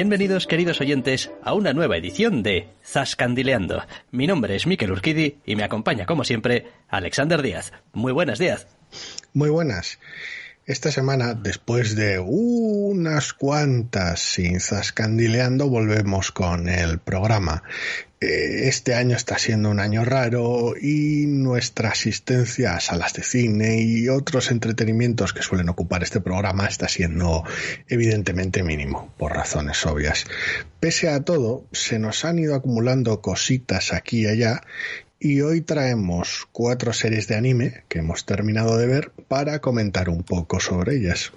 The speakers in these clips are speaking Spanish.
Bienvenidos, queridos oyentes, a una nueva edición de Zascandileando. Mi nombre es Miquel Urquidi y me acompaña, como siempre, Alexander Díaz. Muy buenas, Díaz. Muy buenas. Esta semana, después de unas cuantas sin zascandileando, volvemos con el programa. Eh, este año está siendo un año raro y nuestra asistencia a salas de cine y otros entretenimientos que suelen ocupar este programa está siendo evidentemente mínimo, por razones obvias. Pese a todo, se nos han ido acumulando cositas aquí y allá y hoy traemos cuatro series de anime que hemos terminado de ver para comentar un poco sobre ellas.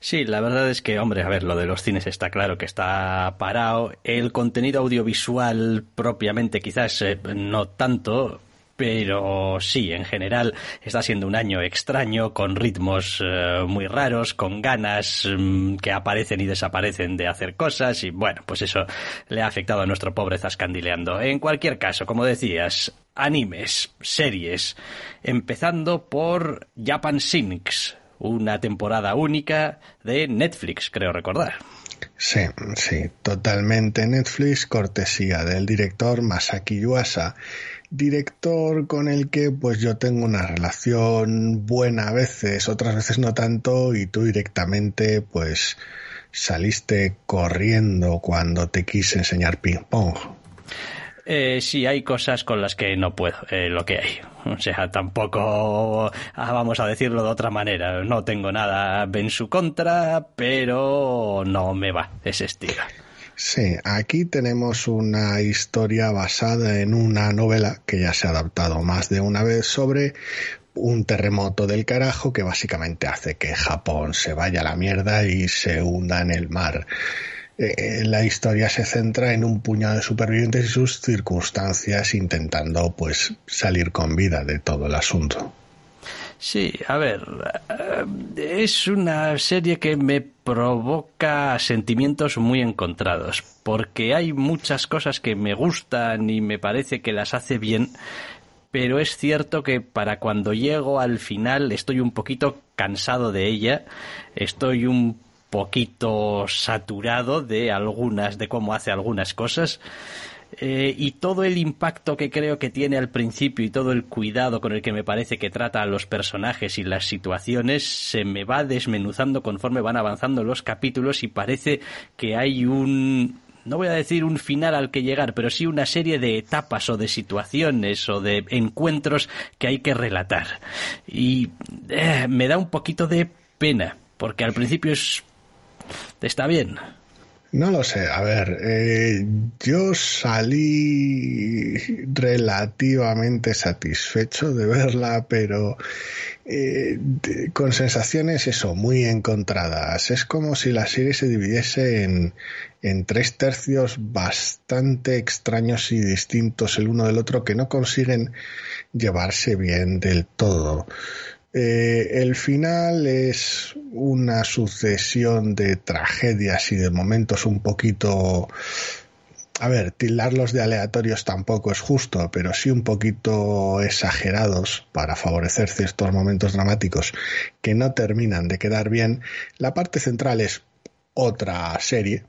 Sí, la verdad es que, hombre, a ver, lo de los cines está claro que está parado. El contenido audiovisual propiamente quizás eh, no tanto, pero sí, en general está siendo un año extraño, con ritmos eh, muy raros, con ganas mm, que aparecen y desaparecen de hacer cosas, y bueno, pues eso le ha afectado a nuestro pobre Zascandileando. En cualquier caso, como decías, animes, series, empezando por Japan Sinks, una temporada única de Netflix, creo recordar. Sí, sí, totalmente Netflix, cortesía del director Masaki Yuasa director con el que pues yo tengo una relación buena a veces, otras veces no tanto y tú directamente pues saliste corriendo cuando te quise enseñar ping pong. Eh, sí, hay cosas con las que no puedo, eh, lo que hay. O sea, tampoco ah, vamos a decirlo de otra manera. No tengo nada en su contra, pero no me va ese estilo. Sí, aquí tenemos una historia basada en una novela que ya se ha adaptado más de una vez sobre un terremoto del carajo que básicamente hace que Japón se vaya a la mierda y se hunda en el mar. Eh, la historia se centra en un puñado de supervivientes y sus circunstancias intentando pues salir con vida de todo el asunto. Sí, a ver, eh, es una serie que me provoca sentimientos muy encontrados, porque hay muchas cosas que me gustan y me parece que las hace bien, pero es cierto que para cuando llego al final estoy un poquito cansado de ella, estoy un poquito saturado de algunas, de cómo hace algunas cosas eh, y todo el impacto que creo que tiene al principio y todo el cuidado con el que me parece que trata a los personajes y las situaciones se me va desmenuzando conforme van avanzando los capítulos y parece que hay un no voy a decir un final al que llegar, pero sí una serie de etapas o de situaciones o de encuentros que hay que relatar. Y eh, me da un poquito de pena, porque al principio es... está bien, no lo sé, a ver, eh, yo salí relativamente satisfecho de verla, pero eh, con sensaciones eso, muy encontradas. Es como si la serie se dividiese en, en tres tercios bastante extraños y distintos el uno del otro que no consiguen llevarse bien del todo. Eh, el final es una sucesión de tragedias y de momentos un poquito... A ver, tildarlos de aleatorios tampoco es justo, pero sí un poquito exagerados para favorecer ciertos momentos dramáticos que no terminan de quedar bien. La parte central es otra serie,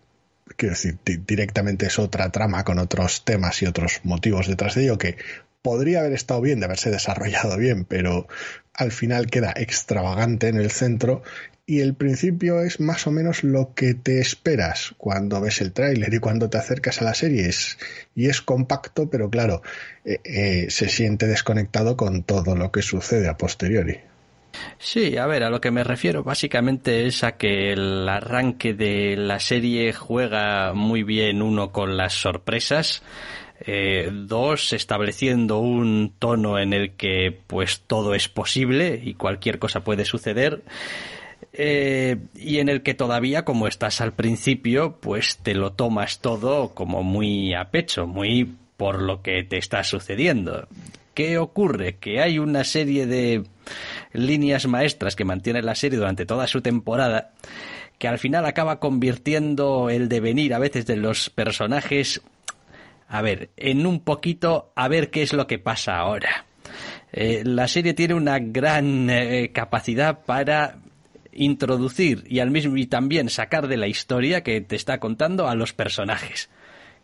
quiero decir, directamente es otra trama con otros temas y otros motivos detrás de ello que podría haber estado bien de haberse desarrollado bien, pero al final queda extravagante en el centro y el principio es más o menos lo que te esperas cuando ves el tráiler y cuando te acercas a la serie. Y es compacto pero claro eh, eh, se siente desconectado con todo lo que sucede a posteriori. Sí, a ver, a lo que me refiero básicamente es a que el arranque de la serie juega muy bien uno con las sorpresas Eh, dos, estableciendo un tono en el que pues todo es posible y cualquier cosa puede suceder. Eh, y en el que todavía, como estás al principio, pues te lo tomas todo como muy a pecho, muy por lo que te está sucediendo. ¿Qué ocurre? Que hay una serie de líneas maestras que mantiene la serie durante toda su temporada que al final acaba convirtiendo el devenir a veces de los personajes, a ver, en un poquito a ver qué es lo que pasa ahora. Eh, la serie tiene una gran eh, capacidad para introducir y al mismo y también sacar de la historia que te está contando a los personajes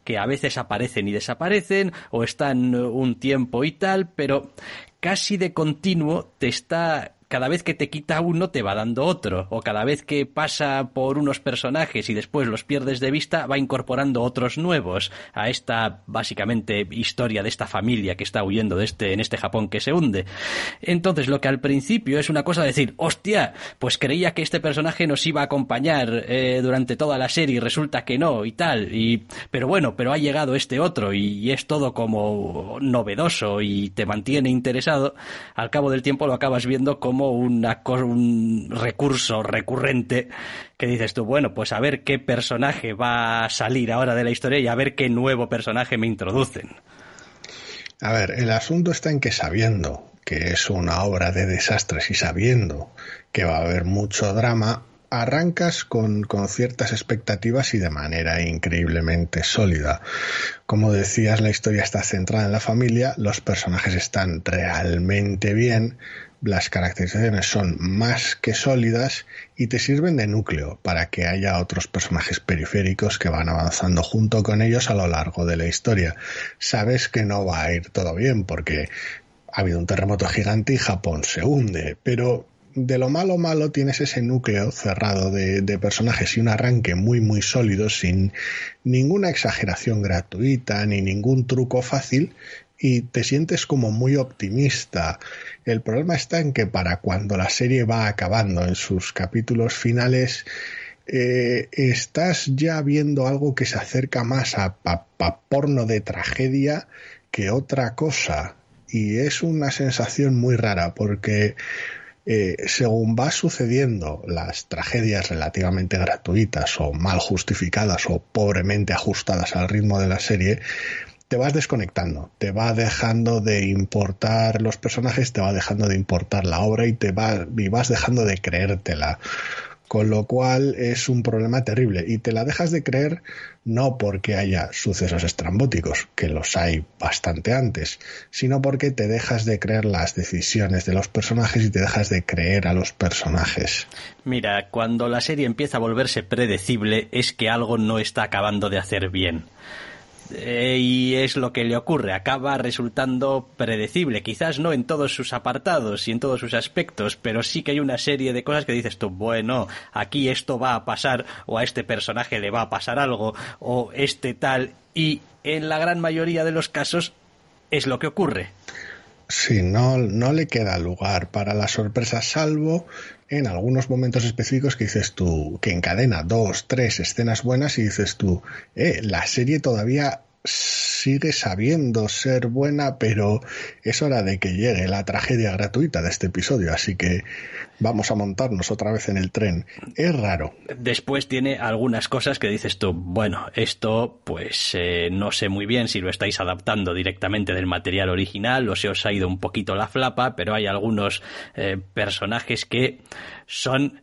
que a veces aparecen y desaparecen o están un tiempo y tal, pero casi de continuo te está cada vez que te quita uno te va dando otro, o cada vez que pasa por unos personajes y después los pierdes de vista, va incorporando otros nuevos a esta básicamente historia de esta familia que está huyendo de este, en este Japón que se hunde. Entonces, lo que al principio es una cosa de decir, hostia, pues creía que este personaje nos iba a acompañar eh, durante toda la serie y resulta que no y tal, y, pero bueno, pero ha llegado este otro y, es todo como novedoso y te mantiene interesado, al cabo del tiempo lo acabas viendo como un recurso recurrente que dices tú, bueno, pues a ver qué personaje va a salir ahora de la historia y a ver qué nuevo personaje me introducen. A ver, el asunto está en que sabiendo que es una obra de desastres y sabiendo que va a haber mucho drama, arrancas con, con, ciertas expectativas y de manera increíblemente sólida. Como decías, la historia está centrada en la familia, los personajes están realmente bien, las caracterizaciones son más que sólidas y te sirven de núcleo para que haya otros personajes periféricos que van avanzando junto con ellos a lo largo de la historia. Sabes que no va a ir todo bien porque ha habido un terremoto gigante y Japón se hunde, pero de lo malo malo tienes ese núcleo cerrado de, personajes y un arranque muy muy sólido sin ninguna exageración gratuita ni ningún truco fácil y te sientes como muy optimista. El problema está en que para cuando la serie va acabando en sus capítulos finales, eh, estás ya viendo algo que se acerca más a, porno de tragedia que otra cosa. Y es una sensación muy rara porque eh, según va sucediendo las tragedias relativamente gratuitas o mal justificadas o pobremente ajustadas al ritmo de la serie, te vas desconectando, te va dejando de importar los personajes, te va dejando de importar la obra y te va, y vas dejando de creértela. Con lo cual es un problema terrible y te la dejas de creer no porque haya sucesos estrambóticos, que los hay bastante antes, sino porque te dejas de creer las decisiones de los personajes y te dejas de creer a los personajes. Mira, cuando la serie empieza a volverse predecible es que algo no está acabando de hacer bien. Eh, y es lo que le ocurre, acaba resultando predecible, quizás no en todos sus apartados y en todos sus aspectos, pero sí que hay una serie de cosas que dices tú, bueno, aquí esto va a pasar o a este personaje le va a pasar algo o este tal y en la gran mayoría de los casos es lo que ocurre. Sí, no, no le queda lugar para la sorpresa, salvo en algunos momentos específicos que dices tú, que encadena dos, tres escenas buenas y dices tú, eh, la serie todavía sigue sabiendo ser buena, pero es hora de que llegue la tragedia gratuita de este episodio, así que vamos a montarnos otra vez en el tren. Es raro. Después tiene algunas cosas que dices tú, bueno, esto pues eh, no sé muy bien si lo estáis adaptando directamente del material original o se os ha ido un poquito la flapa, pero hay algunos eh, personajes que son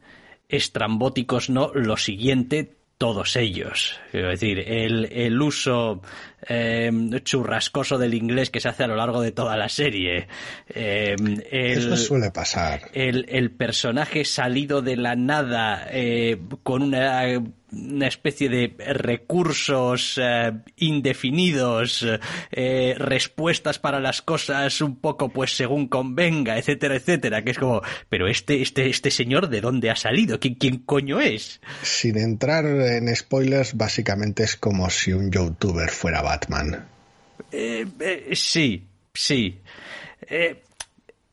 estrambóticos, ¿no? Lo siguiente, todos ellos. Quiero decir, el, el uso eh, churrascoso del inglés que se hace a lo largo de toda la serie. Eh, Eso suele pasar. El, el, personaje salido de la nada eh, con una una especie de recursos eh, indefinidos, eh, respuestas para las cosas un poco pues según convenga, etcétera, etcétera, que es como, pero este, este, este señor de dónde ha salido, ¿quién, quién coño es? Sin entrar en spoilers, básicamente es como si un youtuber fuera Batman. Eh, sí, sí.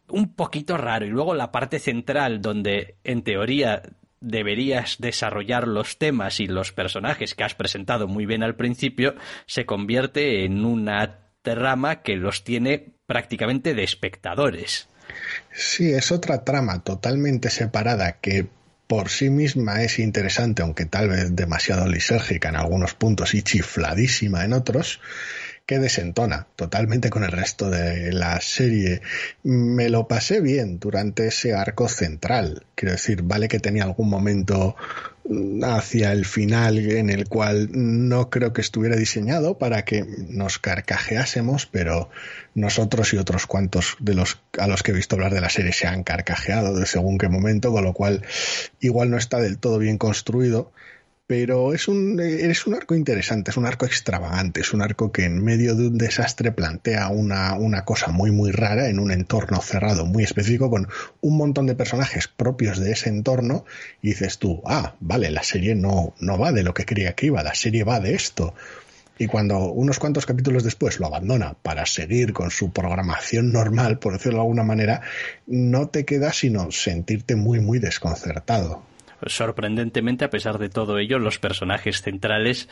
un poquito raro. Y luego la parte central, donde en teoría deberías desarrollar los temas y los personajes que has presentado muy bien al principio, se convierte en una trama que los tiene prácticamente de espectadores. Sí, es otra trama totalmente separada que por sí misma es interesante, aunque tal vez demasiado lisérgica en algunos puntos y chifladísima en otros, que desentona totalmente con el resto de la serie. Me lo pasé bien durante ese arco central. Quiero decir, vale que tenía algún momento hacia el final en el cual no creo que estuviera diseñado para que nos carcajeásemos, pero nosotros y otros cuantos de los a los que he visto hablar de la serie se han carcajeado de según qué momento, con lo cual igual no está del todo bien construido pero es un, es un arco interesante, es un arco extravagante, es un arco que en medio de un desastre plantea una, una cosa muy muy rara en un entorno cerrado muy específico con un montón de personajes propios de ese entorno y dices tú, ah, vale, la serie no, no va de lo que creía que iba, la serie va de esto. Y cuando unos cuantos capítulos después lo abandona para seguir con su programación normal, por decirlo de alguna manera, no te queda sino sentirte muy, muy desconcertado sorprendentemente, a pesar de todo ello, los personajes centrales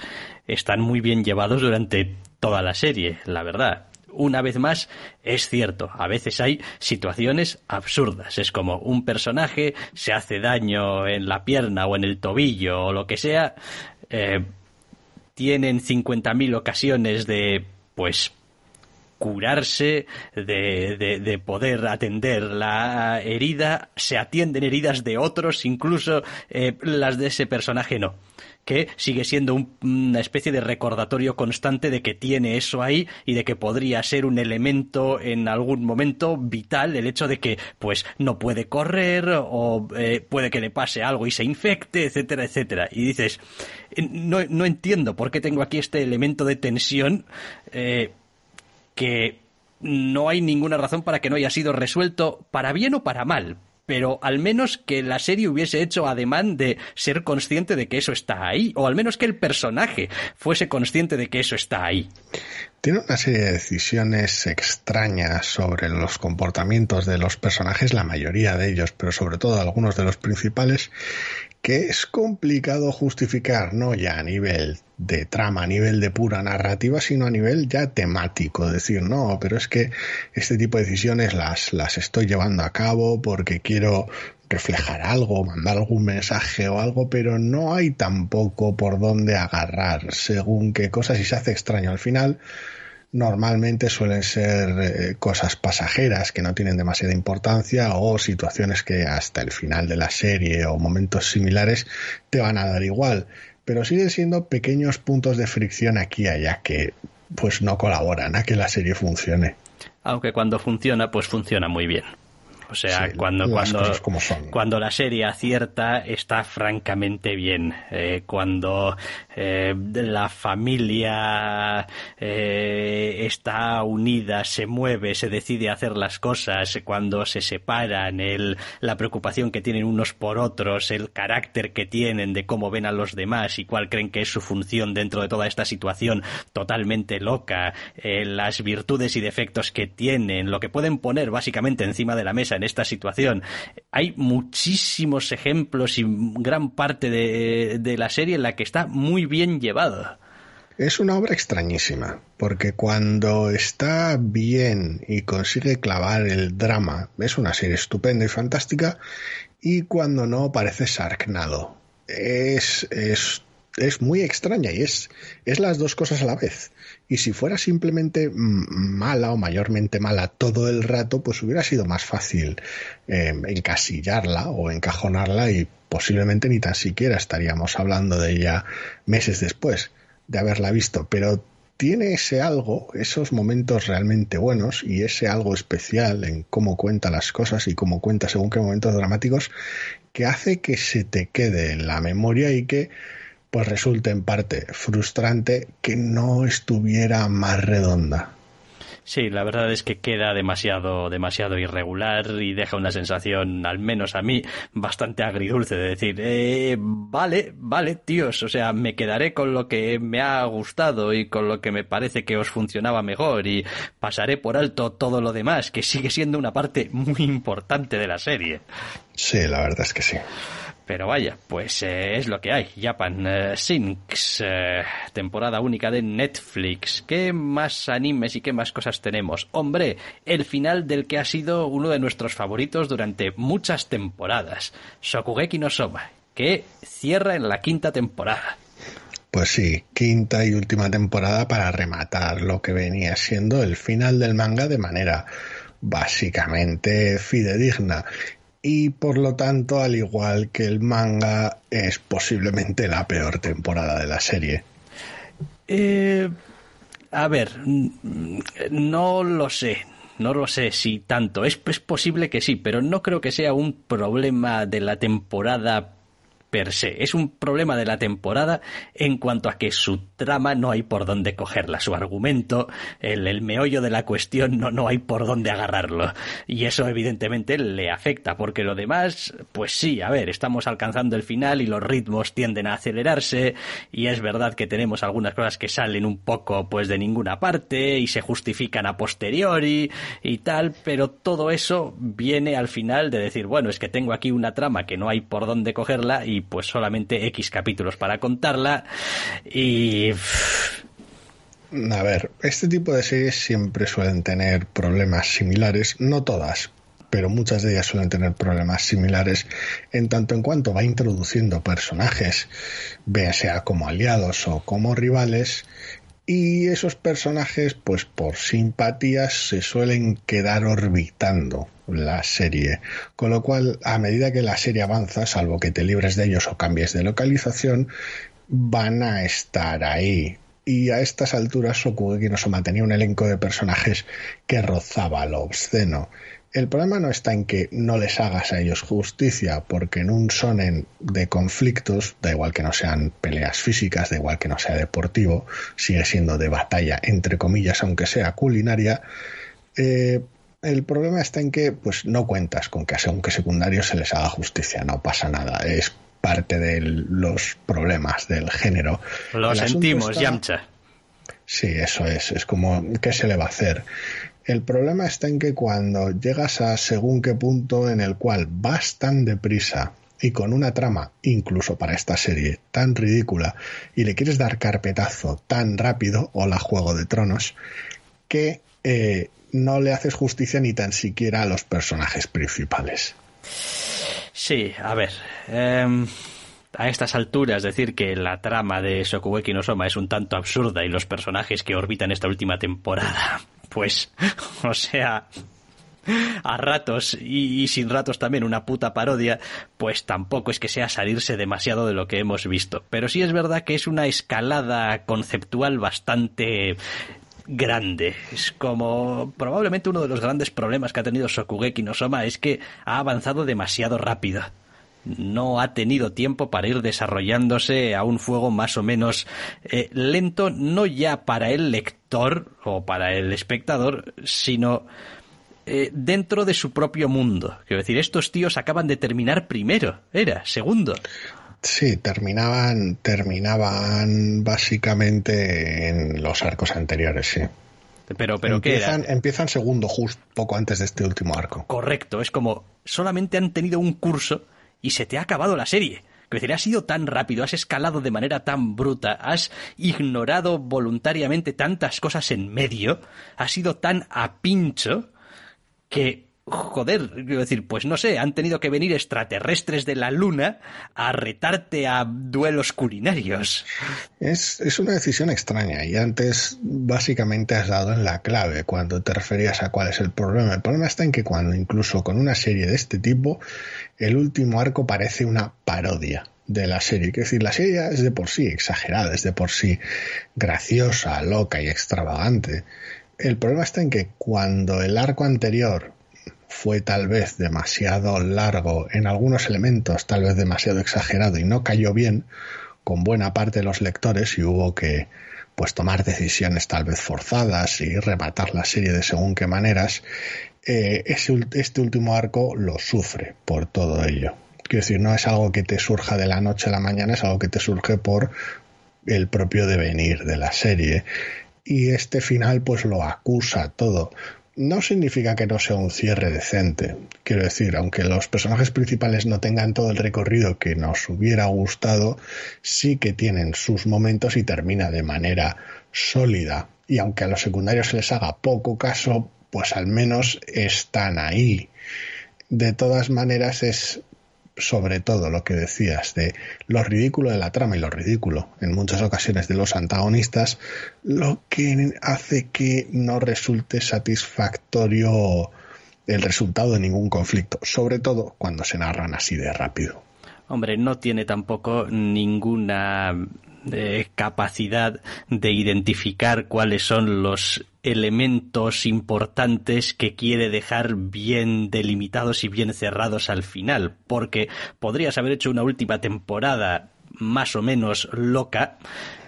están muy bien llevados durante toda la serie, la verdad. Una vez más, es cierto, a veces hay situaciones absurdas. Es como un personaje se hace daño en la pierna o en el tobillo o lo que sea. Eh, tienen 50.000 ocasiones de, pues, curarse, de, de, poder atender la herida, se atienden heridas de otros, incluso eh, las de ese personaje no que sigue siendo una especie de recordatorio constante de que tiene eso ahí y de que podría ser un elemento en algún momento vital el hecho de que pues no puede correr o eh, puede que le pase algo y se infecte, etcétera, etcétera. Y dices, no, no entiendo por qué tengo aquí este elemento de tensión eh, que no hay ninguna razón para que no haya sido resuelto para bien o para mal, pero al menos que la serie hubiese hecho ademán de ser consciente de que eso está ahí, o al menos que el personaje fuese consciente de que eso está ahí. Tiene una serie de decisiones extrañas sobre los comportamientos de los personajes, la mayoría de ellos, pero sobre todo algunos de los principales, que es complicado justificar, no ya a nivel de trama, a nivel de pura narrativa, sino a nivel ya temático. Decir, no, pero es que este tipo de decisiones las, las estoy llevando a cabo porque quiero reflejar algo, mandar algún mensaje o algo, pero no hay tampoco por dónde agarrar según qué cosas y se hace extraño al final normalmente suelen ser eh, cosas pasajeras que no tienen demasiada importancia o situaciones que hasta el final de la serie o momentos similares te van a dar igual, pero siguen siendo pequeños puntos de fricción aquí y allá que pues no colaboran a que la serie funcione. Aunque cuando funciona, pues funciona muy bien. O sea, cuando, cuando, cuando la serie acierta está francamente bien. Eh, cuando eh, la familia eh, está unida, se mueve, se decide hacer las cosas, cuando se separan, el, la preocupación que tienen unos por otros, el carácter que tienen de cómo ven a los demás y cuál creen que es su función dentro de toda esta situación totalmente loca, las virtudes y defectos que tienen, lo que pueden poner básicamente encima de la mesa en esta situación. Hay muchísimos ejemplos y gran parte de, de la serie en la que está muy bien llevada. Es una obra extrañísima, porque cuando está bien y consigue clavar el drama, es una serie estupenda y fantástica, y cuando no parece sarcnado. Es, es, es muy extraña y es, es las dos cosas a la vez. Y si fuera simplemente mala o mayormente mala todo el rato, pues hubiera sido más fácil eh, encasillarla o encajonarla y posiblemente ni tan siquiera estaríamos hablando de ella meses después de haberla visto. Pero tiene ese algo, esos momentos realmente buenos y ese algo especial en cómo cuenta las cosas y cómo cuenta según qué momentos dramáticos que hace que se te quede en la memoria y que pues resulta en parte frustrante que no estuviera más redonda. Sí, la verdad es que queda demasiado, demasiado irregular y deja una sensación, al menos a mí, bastante agridulce de decir, eh, vale, vale, tíos, o sea, me quedaré con lo que me ha gustado y con lo que me parece que os funcionaba mejor y pasaré por alto todo lo demás, que sigue siendo una parte muy importante de la serie. Sí, la verdad es que sí. Pero vaya, pues eh, es lo que hay. Japan eh, Sinks, eh, temporada única de Netflix. ¿Qué más animes y qué más cosas tenemos? Hombre, el final del que ha sido uno de nuestros favoritos durante muchas temporadas. Shokugeki no Soma, que cierra en la quinta temporada. Pues sí, quinta y última temporada para rematar lo que venía siendo el final del manga de manera básicamente fidedigna y por lo tanto, al igual que el manga, es posiblemente la peor temporada de la serie. Eh, a ver, no lo sé. No lo sé si tanto. Es, es posible que sí, pero no creo que sea un problema de la temporada per se. Es un problema de la temporada en cuanto a que su trama no hay por dónde cogerla, su argumento, el, el, meollo de la cuestión no, no hay por dónde agarrarlo. Y eso evidentemente le afecta, porque lo demás, pues sí, a ver, estamos alcanzando el final y los ritmos tienden a acelerarse y es verdad que tenemos algunas cosas que salen un poco pues de ninguna parte y se justifican a posteriori y tal, pero todo eso viene al final de decir, bueno, es que tengo aquí una trama que no hay por dónde cogerla pues solamente X capítulos para contarla. Y... A ver, este tipo de series siempre suelen tener problemas similares, no todas, pero muchas de ellas suelen tener problemas similares en tanto en cuanto va introduciendo personajes, bien sea como aliados o como rivales, y esos personajes, pues por simpatías, se suelen quedar orbitando la serie. Con lo cual, a medida que la serie avanza, salvo que te libres de ellos o cambies de localización, van a estar ahí. Y a estas alturas, Sokugeki no Soma tenía un elenco de personajes que rozaba lo obsceno. El problema no está en que no les hagas a ellos justicia, porque en un sonen de conflictos, da igual que no sean peleas físicas, da igual que no sea deportivo, sigue siendo de batalla, entre comillas, aunque sea culinaria, eh, el problema está en que pues no cuentas con que aunque secundario se les haga justicia, no pasa nada, es parte de los problemas del género. Lo sentimos, Yamcha. Sí, eso es, es como, ¿qué se le va a hacer? El problema está en que cuando llegas a según qué punto en el cual vas tan deprisa y con una trama, incluso para esta serie, tan ridícula, y le quieres dar carpetazo tan rápido, o la Juego de Tronos, que eh, no le haces justicia ni tan siquiera a los personajes principales. Sí, a ver. Em, a estas alturas decir que la trama de Shokugeki no Soma es un tanto absurda y los personajes que orbitan esta última temporada pues, o sea, a ratos y, sin ratos también una puta parodia, pues tampoco es que sea salirse demasiado de lo que hemos visto. Pero sí es verdad que es una escalada conceptual bastante grande. Es como probablemente uno de los grandes problemas que ha tenido Sokugeki no Soma es que ha avanzado demasiado rápido no ha tenido tiempo para ir desarrollándose a un fuego más o menos eh, lento, no ya para el lector o para el espectador, sino eh, dentro de su propio mundo. Quiero decir, estos tíos acaban de terminar primero, era, segundo. Sí, terminaban, terminaban básicamente en los arcos anteriores, sí. Pero, pero empiezan, ¿qué Empiezan segundo, justo poco antes de este último arco. Correcto, es como solamente han tenido un curso y se te ha acabado la serie. Que decir, has sido tan rápido, has escalado de manera tan bruta, has ignorado voluntariamente tantas cosas en medio, has sido tan a pincho que joder, quiero decir, pues no sé, han tenido que venir extraterrestres de la luna a retarte a duelos culinarios. Es, es una decisión extraña y antes básicamente has dado en la clave cuando te referías a cuál es el problema. El problema está en que cuando incluso con una serie de este tipo, el último arco parece una parodia de la serie. Es decir, la serie es de por sí exagerada, es de por sí graciosa, loca y extravagante. El problema está en que cuando el arco anterior fue tal vez demasiado largo en algunos elementos, tal vez demasiado exagerado y no cayó bien con buena parte de los lectores y hubo que pues tomar decisiones tal vez forzadas y rematar la serie de según qué maneras, eh, este último arco lo sufre por todo ello. Quiero decir, no es algo que te surja de la noche a la mañana, es algo que te surge por el propio devenir de la serie. Y este final pues lo acusa todo no significa que no sea un cierre decente. Quiero decir, aunque los personajes principales no tengan todo el recorrido que nos hubiera gustado, sí que tienen sus momentos y termina de manera sólida. Y aunque a los secundarios se les haga poco caso, pues al menos están ahí. De todas maneras es sobre todo lo que decías de lo ridículo de la trama y lo ridículo en muchas ocasiones de los antagonistas, lo que hace que no resulte satisfactorio el resultado de ningún conflicto, sobre todo cuando se narran así de rápido. Hombre, no tiene tampoco ninguna capacidad de identificar cuáles son los elementos importantes que quiere dejar bien delimitados y bien cerrados al final, porque podrías haber hecho una última temporada más o menos loca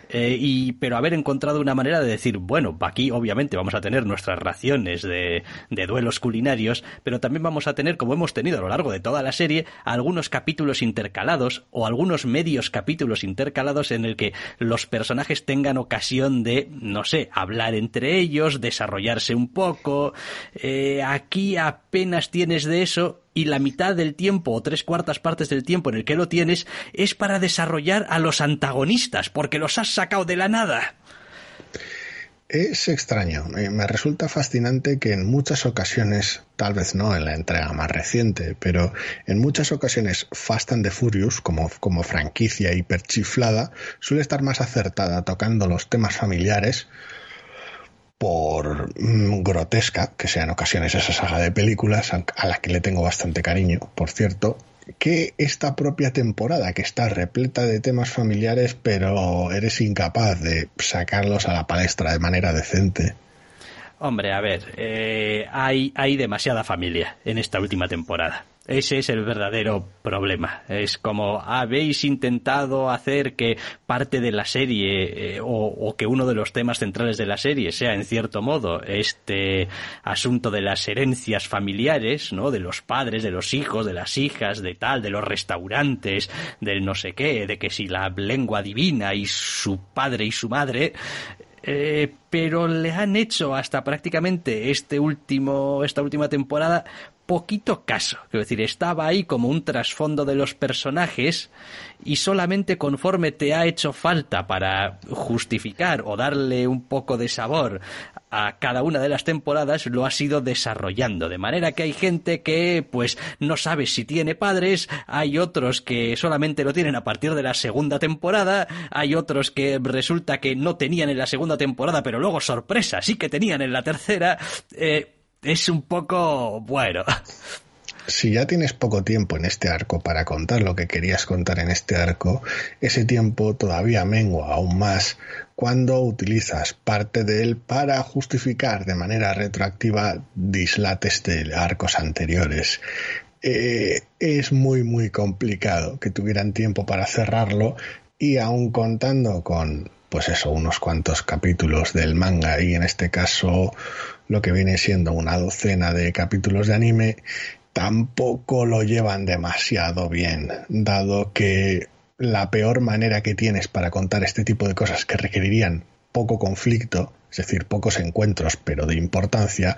eh, y, pero haber encontrado una manera de decir, bueno, aquí obviamente vamos a tener nuestras raciones de, de duelos culinarios, pero también vamos a tener, como hemos tenido a lo largo de toda la serie, algunos capítulos intercalados o algunos medios capítulos intercalados en el que los personajes tengan ocasión de, no sé, hablar entre ellos, desarrollarse un poco. Eh, aquí apenas tienes de eso y la mitad del tiempo o tres cuartas partes del tiempo en el que lo tienes es para desarrollar a los antagonistas, porque los has sacado de la nada. Es extraño. Eh, me resulta fascinante que en muchas ocasiones, tal vez no en la entrega más reciente, pero en muchas ocasiones Fast and the Furious, como, como franquicia hiperchiflada, suele estar más acertada tocando los temas familiares por mm, grotesca que sea en ocasiones esa saga de películas, a la que le tengo bastante cariño, por cierto, que esta propia temporada, que está repleta de temas familiares, pero eres incapaz de sacarlos a la palestra de manera decente. Hombre, a ver, eh, hay, hay demasiada familia en esta última temporada. Ese es el verdadero problema. Es como habéis intentado hacer que parte de la serie eh, o, que uno de los temas centrales de la serie sea en cierto modo este asunto de las herencias familiares, ¿no? De los padres, de los hijos, de las hijas, de tal, de los restaurantes, del no sé qué, de que si la lengua divina y su padre y su madre, eh, pero le han hecho hasta prácticamente este último, esta última temporada poquito caso. Quiero decir, estaba ahí como un trasfondo de los personajes y solamente conforme te ha hecho falta para justificar o darle un poco de sabor a cada una de las temporadas lo has ido desarrollando. De manera que hay gente que pues no sabe si tiene padres, hay otros que solamente lo tienen a partir de la segunda temporada, hay otros que resulta que no tenían en la segunda temporada, pero luego sorpresa, sí que tenían en la tercera. Eh, es un poco bueno. Si ya tienes poco tiempo en este arco para contar lo que querías contar en este arco, ese tiempo todavía mengua aún más cuando utilizas parte de él para justificar de manera retroactiva dislates de arcos anteriores. Eh, es muy muy complicado que tuvieran tiempo para cerrarlo y aún contando con pues eso, unos cuantos capítulos del manga y en este caso lo que viene siendo una docena de capítulos de anime, tampoco lo llevan demasiado bien, dado que la peor manera que tienes para contar este tipo de cosas que requerirían poco conflicto, es decir, pocos encuentros, pero de importancia,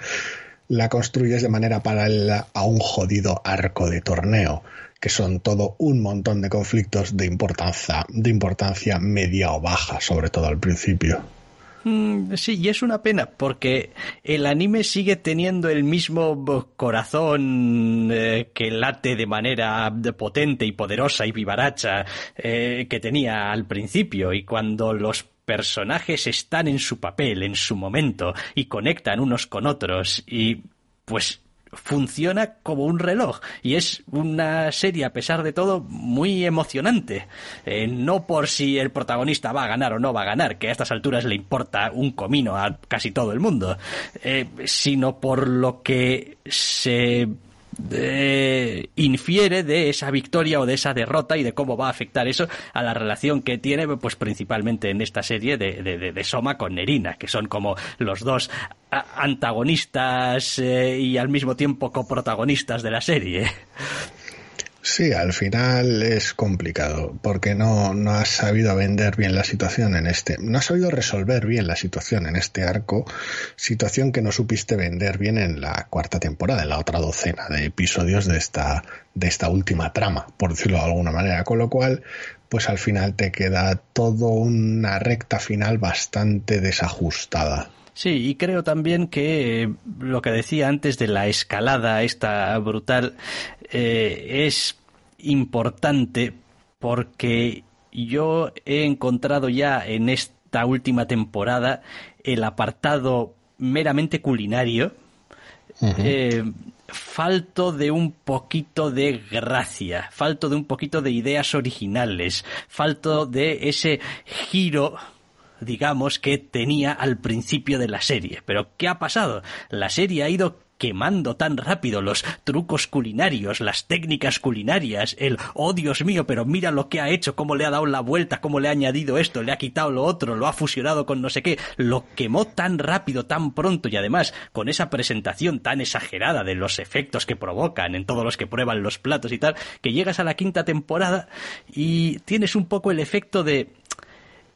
la construyes de manera paralela a un jodido arco de torneo, que son todo un montón de conflictos de importancia, de importancia media o baja, sobre todo al principio. Mm, sí, y es una pena porque el anime sigue teniendo el mismo corazón eh, que late de manera potente y poderosa y vivaracha eh, que tenía al principio. Y cuando los personajes están en su papel, en su momento y conectan unos con otros y pues funciona como un reloj. Y es una serie a pesar de todo muy emocionante. Eh, no por si el protagonista va a ganar o no va a ganar que a estas alturas le importa un comino a casi todo el mundo eh, sino por lo que se infiere de esa victoria o de esa derrota y de cómo va a afectar eso a la relación que tiene, pues principalmente en esta serie de, de, Soma con Nerina, que son como los dos antagonistas eh, y al mismo tiempo coprotagonistas de la serie. Sí, al final es complicado porque no, no has sabido vender bien la situación en este, no has sabido resolver bien la situación en este arco, situación que no supiste vender bien en la cuarta temporada, en la otra docena de episodios de esta, de esta última trama, por decirlo de alguna manera, con lo cual, pues al final te queda todo una recta final bastante desajustada. Sí, y creo también que lo que decía antes de la escalada esta brutal eh, es importante porque yo he encontrado ya en esta última temporada el apartado meramente culinario eh, falto de un poquito de gracia, falto de un poquito de ideas originales, falto de ese giro digamos, que tenía al principio de la serie. Pero ¿qué ha pasado? La serie ha ido quemando tan rápido los trucos culinarios, las técnicas culinarias, el oh Dios mío, pero mira lo que ha hecho, cómo le ha dado la vuelta, cómo le ha añadido esto, le ha quitado lo otro, lo ha fusionado con no sé qué, lo quemó tan rápido, tan pronto y además con esa presentación tan exagerada de los efectos que provocan en todos los que prueban los platos y tal, que llegas a la quinta temporada y tienes un poco el efecto de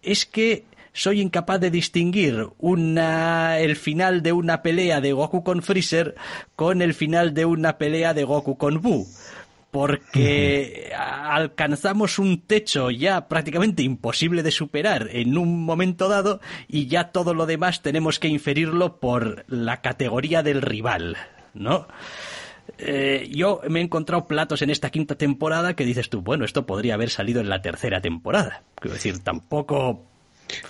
es que soy incapaz de distinguir una, el final de una pelea de Goku con Freezer con el final de una pelea de Goku con Buu porque alcanzamos un techo ya prácticamente imposible de superar en un momento dado y ya todo lo demás tenemos que inferirlo por la categoría del rival, ¿no? Eh, yo me he encontrado platos en esta quinta temporada que dices tú, bueno, esto podría haber salido en la tercera temporada. Quiero decir, tampoco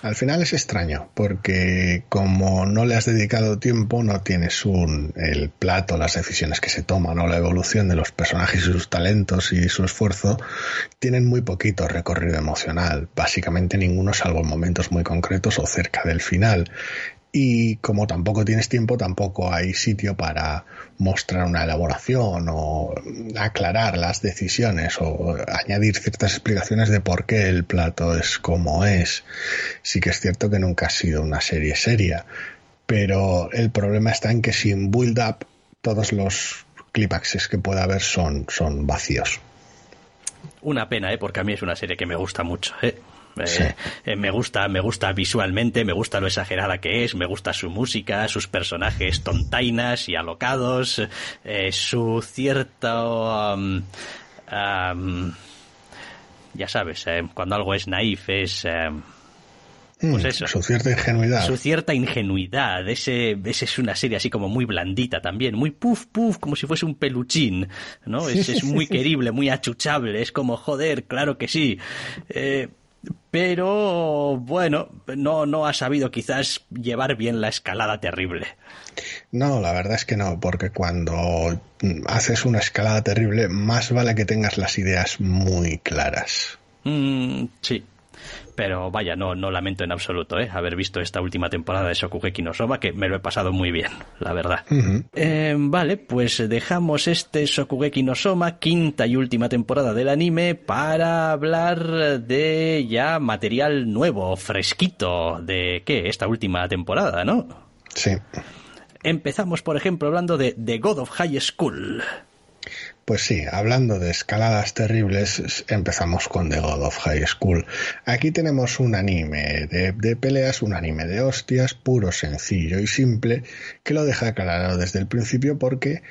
al final es extraño, porque como no le has dedicado tiempo, no tienes un, el plato, las decisiones que se toman o la evolución de los personajes y sus talentos y su esfuerzo, tienen muy poquito recorrido emocional, básicamente ninguno salvo en momentos muy concretos o cerca del final y como tampoco tienes tiempo, tampoco hay sitio para mostrar una elaboración o aclarar las decisiones o añadir ciertas explicaciones de por qué el plato es como es. Sí que es cierto que nunca ha sido una serie seria, pero el problema está en que sin build up todos los clipaxes que pueda haber son, son vacíos. Una pena, ¿eh? porque a mí es una serie que me gusta mucho. ¿eh? Eh, eh, me gusta, me gusta visualmente, me gusta lo exagerada que es, me gusta su música, sus personajes tontainas y alocados, eh, su cierto um, um, ya sabes, cuando algo es naif es mm, pues eso. Su cierta ingenuidad. Su cierta ingenuidad. Ese, ese es una serie así como muy blandita también. Muy puff, puff, como si fuese un peluchín. ¿no? Es, es muy querible, muy achuchable. Es como, joder, claro que sí. Eh, pero bueno, no, no ha sabido quizás llevar bien la escalada terrible. No, la verdad es que no, porque cuando haces una escalada terrible, más vale que tengas las ideas muy claras. Mm, sí, pero vaya, no, no lamento en absoluto ¿eh? haber visto esta última temporada de Shokugeki no Soma, que me lo he pasado muy bien, la verdad. Eh, vale, pues dejamos este Shokugeki no Soma, quinta y última temporada del anime, para hablar de ya material nuevo, fresquito, de qué, esta última temporada, ¿no? Sí. Empezamos, por ejemplo, hablando de The God of High School. Pues sí, hablando de escaladas terribles, empezamos con The God of High School. Aquí tenemos un anime de, peleas, un anime de hostias, puro, sencillo y simple, que lo deja claro desde el principio porque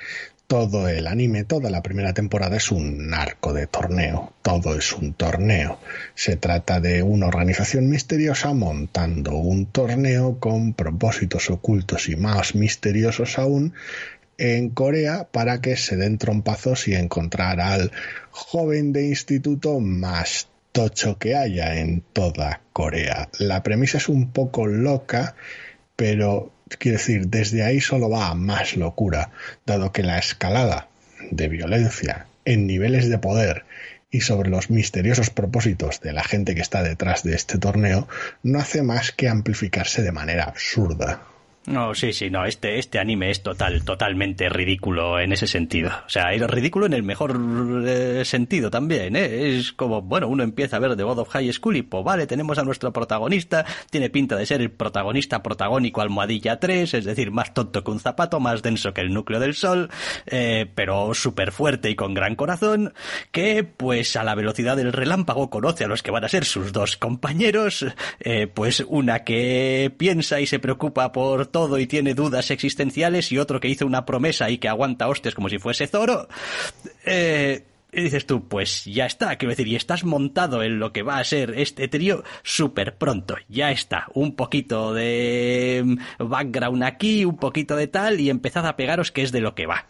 todo el anime, toda la primera temporada es un arco de torneo, todo es un torneo. Se trata de una organización misteriosa montando un torneo con propósitos ocultos y más misteriosos aún en Corea para que se den trompazos y encontrar al joven de instituto más tocho que haya en toda Corea. La premisa es un poco loca, pero quiero decir, desde ahí solo va a más locura, dado que la escalada de violencia en niveles de poder y sobre los misteriosos propósitos de la gente que está detrás de este torneo no hace más que amplificarse de manera absurda. No, sí, sí, no, este, este anime es total, totalmente ridículo en ese sentido. O sea, es ridículo en el mejor eh, sentido también, ¿eh? Es como, bueno, uno empieza a ver The God of High School y pues vale, tenemos a nuestro protagonista, tiene pinta de ser el protagonista protagónico almohadilla 3, es decir, más tonto que un zapato, más denso que el núcleo del sol, eh, pero súper fuerte y con gran corazón, que pues a la velocidad del relámpago conoce a los que van a ser sus dos compañeros, eh, pues una que piensa y se preocupa por todo y tiene dudas existenciales y otro que hizo una promesa y que aguanta hostes como si fuese Zoro. Eh, y dices tú, pues ya está, quiero decir, y estás montado en lo que va a ser este trío súper pronto, ya está, un poquito de mm, background aquí, un poquito de tal, y empezad a pegaros que es de lo que va.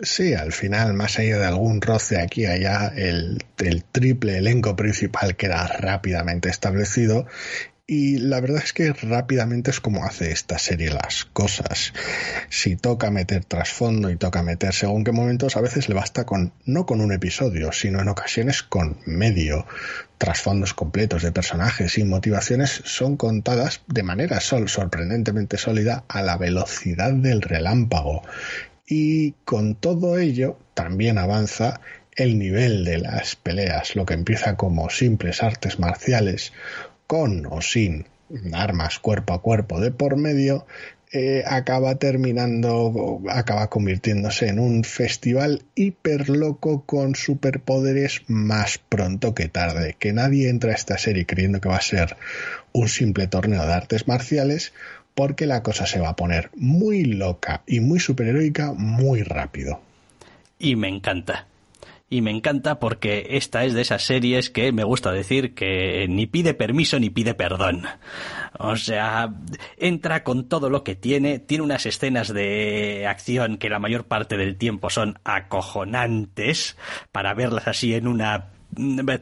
Sí, al final, más allá de algún roce aquí y allá, el, el triple elenco principal queda rápidamente establecido y la verdad es que rápidamente es como hace esta serie las cosas. Si toca meter trasfondo y toca meter según qué momentos, a veces le basta con, no con un episodio, sino en ocasiones con medio. Trasfondos completos de personajes y motivaciones son contadas de manera sol, sorprendentemente sólida a la velocidad del relámpago. Y con todo ello también avanza el nivel de las peleas, lo que empieza como simples artes marciales con o sin armas cuerpo a cuerpo de por medio, eh, acaba terminando, acaba convirtiéndose en un festival hiper loco con superpoderes más pronto que tarde. Que nadie entra a esta serie creyendo que va a ser un simple torneo de artes marciales, porque la cosa se va a poner muy loca y muy superheroica muy rápido. Y me encanta y me encanta porque esta es de esas series que me gusta decir que ni pide permiso ni pide perdón. O sea, entra con todo lo que tiene, tiene unas escenas de acción que la mayor parte del tiempo son acojonantes para verlas así en una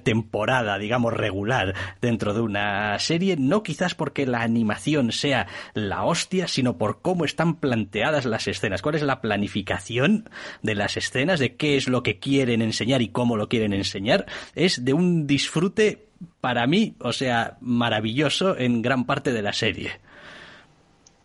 temporada, digamos, regular dentro de una serie, no quizás porque la animación sea la hostia, sino por cómo están planteadas las escenas, cuál es la planificación de las escenas, de qué es lo que quieren enseñar y cómo lo quieren enseñar, es de un disfrute para mí, o sea, maravilloso en gran parte de la serie.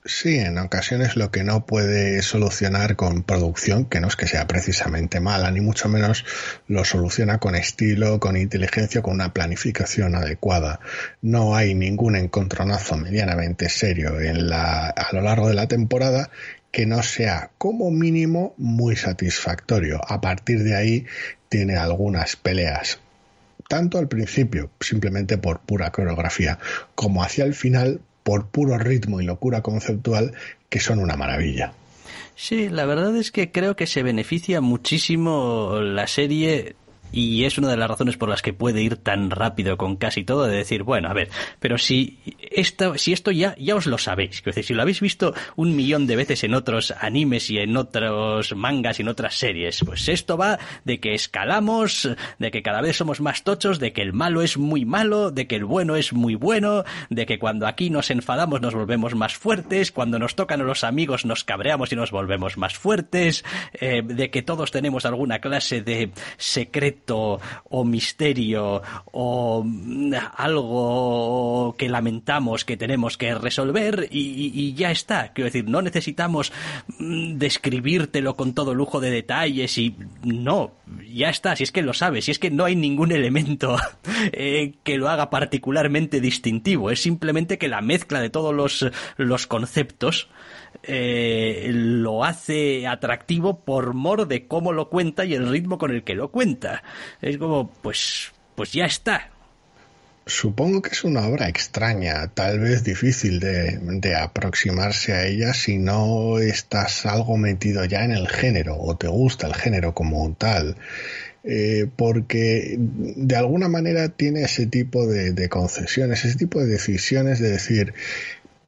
Sí, en ocasiones lo que no puede solucionar con producción, que no es que sea precisamente mala, ni mucho menos lo soluciona con estilo, con inteligencia, con una planificación adecuada. No hay ningún encontronazo medianamente serio a lo largo de la temporada que no sea como mínimo muy satisfactorio. A partir de ahí tiene algunas peleas tanto al principio, simplemente por pura coreografía, como hacia el final por puro ritmo y locura conceptual que son una maravilla. Sí, la verdad es que creo que se beneficia muchísimo la serie y es una de las razones por las que puede ir tan rápido con casi todo de decir, bueno, a ver, pero si esto, si esto ya, ya os lo sabéis, que si lo habéis visto un millón de veces en otros animes y en otros mangas y en otras series, pues esto va de que escalamos, de que cada vez somos más tochos, de que el malo es muy malo, de que el bueno es muy bueno, de que cuando aquí nos enfadamos nos volvemos más fuertes, cuando nos tocan a los amigos nos cabreamos y nos volvemos más fuertes, eh, de que todos tenemos alguna clase de secreto o misterio o mm, algo que lamentamos que tenemos que resolver y, ya está. Quiero decir, no necesitamos mm, describírtelo con todo lujo de detalles y no, ya está, si es que lo sabes, si es que no hay ningún elemento eh, que lo haga particularmente distintivo, es simplemente que la mezcla de todos los, los conceptos eh, lo hace atractivo por mor de cómo lo cuenta y el ritmo con el que lo cuenta. Es como, pues, pues ya está. Supongo que es una obra extraña, tal vez difícil de, de, aproximarse a ella si no estás algo metido ya en el género o te gusta el género como tal. Eh, porque de alguna manera tiene ese tipo de, de concesiones, ese tipo de decisiones de decir,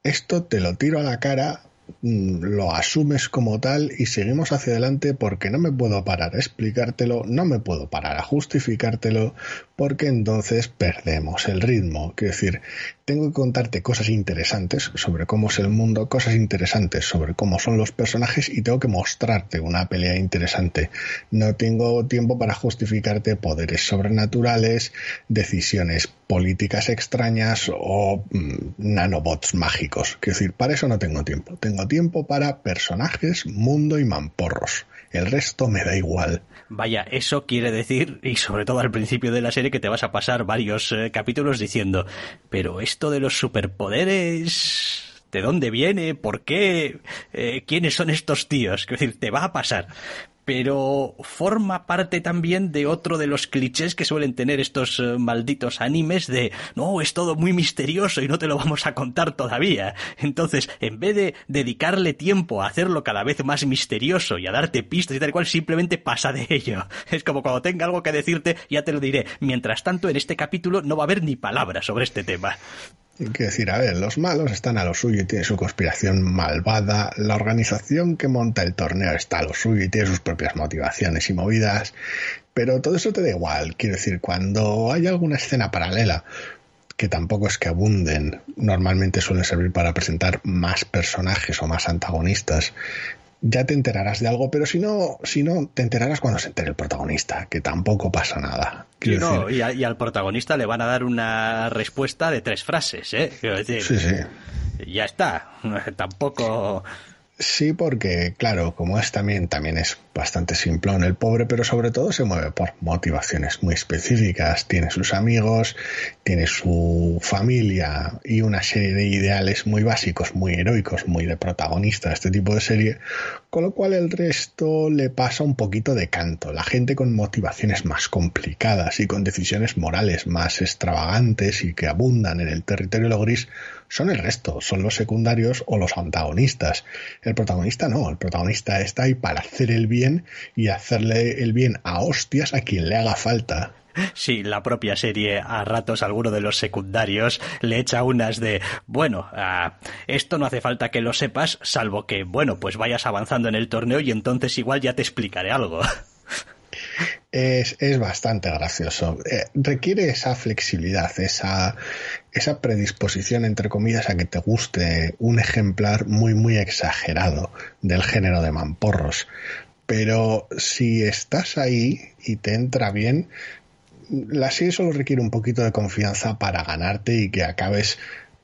esto te lo tiro a la cara lo asumes como tal y seguimos hacia adelante porque no me puedo parar a explicártelo, no me puedo parar a justificártelo, porque entonces perdemos el ritmo. Quiero decir, tengo que contarte cosas interesantes sobre cómo es el mundo, cosas interesantes sobre cómo son los personajes y tengo que mostrarte una pelea interesante. No tengo tiempo para justificarte poderes sobrenaturales, decisiones políticas extrañas o mm, nanobots mágicos. Quiero decir, para eso no tengo tiempo. Tengo tiempo para personajes, mundo y mamporros. El resto me da igual. Vaya, eso quiere decir, y sobre todo al principio de la serie, que te vas a pasar varios eh, capítulos diciendo, pero esto de los superpoderes... ¿De dónde viene? ¿Por qué? Eh, ¿Quiénes son estos tíos? Es decir, te va a pasar pero forma parte también de otro de los clichés que suelen tener estos eh, malditos animes de no, es todo muy misterioso y no te lo vamos a contar todavía. Entonces, en vez de dedicarle tiempo a hacerlo cada vez más misterioso y a darte pistas y tal cual, simplemente pasa de ello. Es como cuando tenga algo que decirte, ya te lo diré. Mientras tanto, en este capítulo no va a haber ni palabra sobre este tema. Hay que decir, a ver, los malos están a lo suyo y tiene su conspiración malvada. La organización que monta el torneo está a lo suyo y tiene sus propias motivaciones y movidas. Pero todo eso te da igual. Quiero decir, cuando hay alguna escena paralela, que tampoco es que abunden, normalmente suele servir para presentar más personajes o más antagonistas ya te enterarás de algo, pero si no, si no, te enterarás cuando se entere el protagonista, que tampoco pasa nada. y, al protagonista le van a dar una respuesta de tres frases, ¿eh? sí, sí. Ya está. Tampoco Sí, porque claro, como es también, también es bastante simplón el pobre, pero sobre todo se mueve por motivaciones muy específicas. Tiene sus amigos, tiene su familia y una serie de ideales muy básicos, muy heroicos, muy de protagonista este tipo de serie, con lo cual el resto le pasa un poquito de canto. La gente con motivaciones más complicadas y con decisiones morales más extravagantes y que abundan en el territorio lo gris son el resto, son los secundarios o los antagonistas. El protagonista no, el protagonista está ahí para hacer el bien y hacerle el bien a hostias a quien le haga falta. Sí, la propia serie a ratos alguno de los secundarios le echa unas de, bueno, ah, esto no hace falta que lo sepas, salvo que, bueno, pues vayas avanzando en el torneo y entonces igual ya te explicaré algo. Es, es bastante gracioso. Eh, requiere esa flexibilidad, esa, esa predisposición, entre comillas, a que te guste un ejemplar muy, muy exagerado del género de mamporros. Pero si estás ahí y te entra bien, la serie solo requiere un poquito de confianza para ganarte y que acabes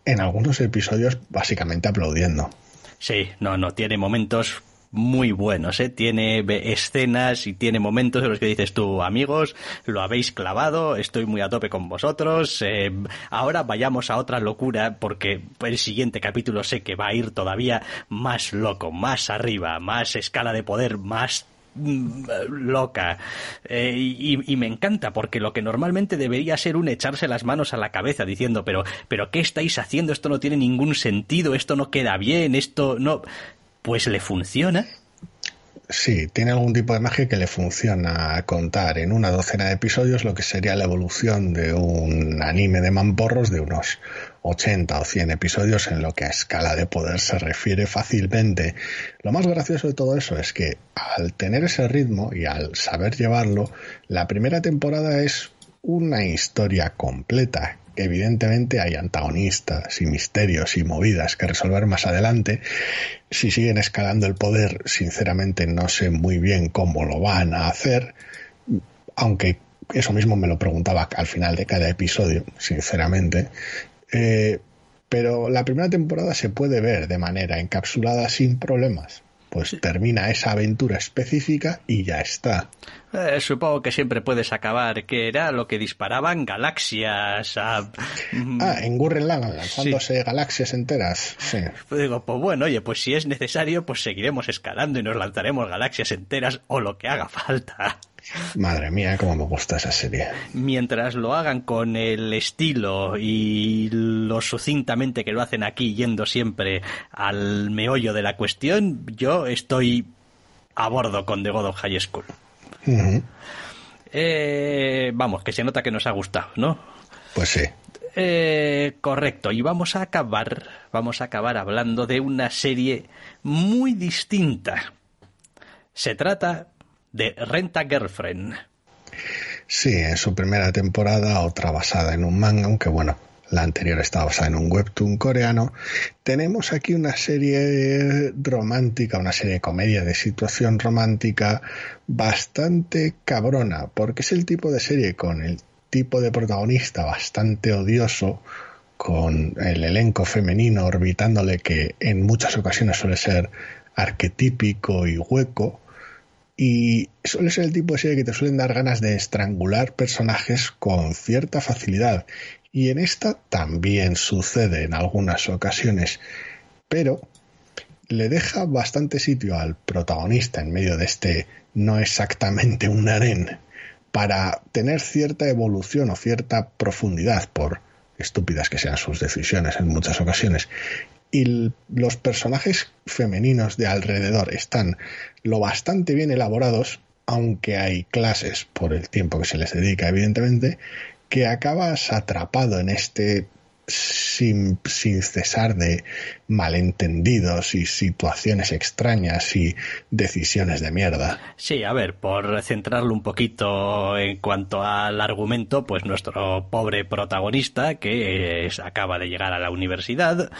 en algunos episodios básicamente aplaudiendo. Sí, no, no, tiene momentos muy buenos, ¿eh? Tiene escenas y tiene momentos en los que dices tú, amigos, lo habéis clavado, estoy muy a tope con vosotros, eh, ahora vayamos a otra locura porque el siguiente capítulo sé que va a ir todavía más loco, más arriba, más escala de poder, más mm, loca eh, y, y, me encanta porque lo que normalmente debería ser un echarse las manos a la cabeza diciendo pero pero qué estáis haciendo esto no tiene ningún sentido esto no queda bien esto no pues le funciona. Sí, tiene algún tipo de magia que le funciona contar en una docena de episodios lo que sería la evolución de un anime de mamporros de unos 80 o 100 episodios en lo que a escala de poder se refiere fácilmente. Lo más gracioso de todo eso es que al tener ese ritmo y al saber llevarlo, la primera temporada es una historia completa evidentemente hay antagonistas y misterios y movidas que resolver más adelante. Si siguen escalando el poder, sinceramente no sé muy bien cómo lo van a hacer, aunque eso mismo me lo preguntaba al final de cada episodio, sinceramente. Eh, pero la primera temporada se puede ver de manera encapsulada sin problemas pues termina esa aventura específica y ya está. Eh, supongo que siempre puedes acabar, que era lo que disparaban galaxias a... Mm, ah, en Gurren Lagann, lanzándose galaxias enteras. Sí. Pues digo, pues bueno, oye, pues si es necesario, pues seguiremos escalando y nos lanzaremos galaxias enteras o lo que haga falta. Madre mía, cómo me gusta esa serie. Mientras lo hagan con el estilo y lo sucintamente que lo hacen aquí, yendo siempre al meollo de la cuestión, yo estoy a bordo con The God of High School. Eh, vamos, que se nota que nos ha gustado, ¿no? Pues sí. Eh, correcto, y vamos a acabar, vamos a acabar hablando de una serie muy distinta. Se trata de Renta Girlfriend. Sí, en su primera temporada, otra basada en un manga, aunque bueno, la anterior estaba basada en un webtoon coreano, tenemos aquí una serie romántica, una serie de comedia de situación romántica bastante cabrona, porque es el tipo de serie con el tipo de protagonista bastante odioso, con el elenco femenino orbitándole que en muchas ocasiones suele ser arquetípico y hueco, y suele ser el tipo de serie que te suelen dar ganas de estrangular personajes con cierta facilidad. Y en esta también sucede en algunas ocasiones, pero le deja bastante sitio al protagonista en medio de este no exactamente un harén para tener cierta evolución o cierta profundidad por estúpidas que sean sus decisiones en muchas ocasiones y los personajes femeninos de alrededor están lo bastante bien elaborados, aunque hay clases por el tiempo que se les dedica, evidentemente, que acabas atrapado en este sin, cesar de malentendidos y situaciones extrañas y decisiones de mierda. Sí, a ver, por centrarlo un poquito en cuanto al argumento, pues nuestro pobre protagonista que acaba de llegar a la universidad,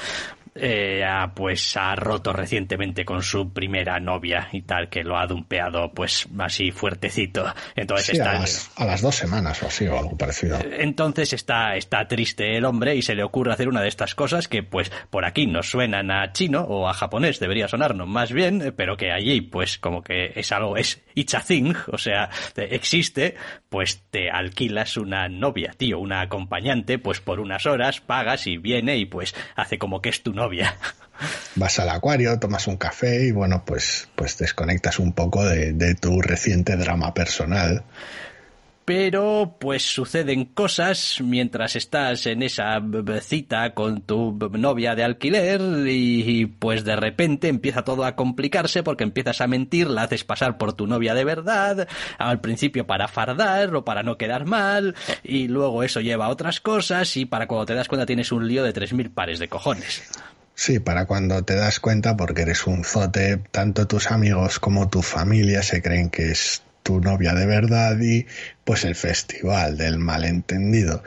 eh, ha, pues ha roto recientemente con su primera novia y tal, que lo ha dumpeado pues así fuertecito. Entonces está, a, las, dos semanas o así o algo parecido. Entonces está, está triste el hombre y se le ocurre hacer una de estas cosas que pues por aquí nos suenan a chino o a japonés, debería sonarnos más bien, pero que allí pues como que es algo, es it's a thing, o sea, existe, pues te alquilas una novia, tío, una acompañante, pues por unas horas pagas y viene y pues hace como que es tu novia. Vas al acuario, tomas un café y bueno, pues, pues desconectas un poco de, de tu reciente drama personal pero pues suceden cosas mientras estás en esa cita con tu novia de alquiler y, pues de repente empieza todo a complicarse porque empiezas a mentir, la haces pasar por tu novia de verdad, al principio para fardar o para no quedar mal y luego eso lleva a otras cosas y para cuando te das cuenta tienes un lío de 3.000 pares de cojones. Sí, para cuando te das cuenta, porque eres un zote, tanto tus amigos como tu familia se creen que es tu novia de verdad y pues el festival del malentendido.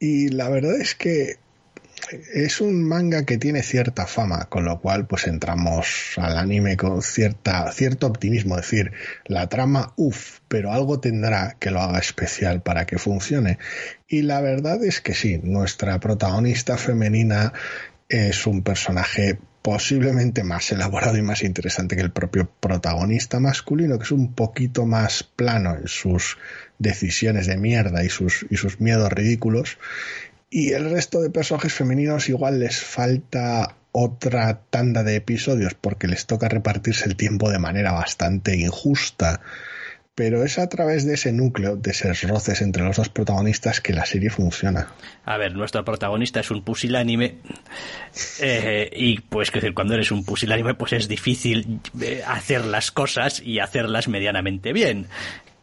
Y la verdad es que es un manga que tiene cierta fama, con lo cual pues entramos al anime con cierta, cierto optimismo, es decir, la trama, uff, pero algo tendrá que lo haga especial para que funcione. Y la verdad es que sí, nuestra protagonista femenina es un personaje posiblemente más elaborado y más interesante que el propio protagonista masculino, que es un poquito más plano en sus decisiones de mierda y sus, y sus miedos ridículos. Y el resto de personajes femeninos igual les falta otra tanda de episodios porque les toca repartirse el tiempo de manera bastante injusta pero es a través de ese núcleo, de esos roces entre los dos protagonistas que la serie funciona. A ver, nuestro protagonista es un pusilánime eh, y pues que cuando eres un pusilánime pues es difícil eh, hacer las cosas y hacerlas medianamente bien.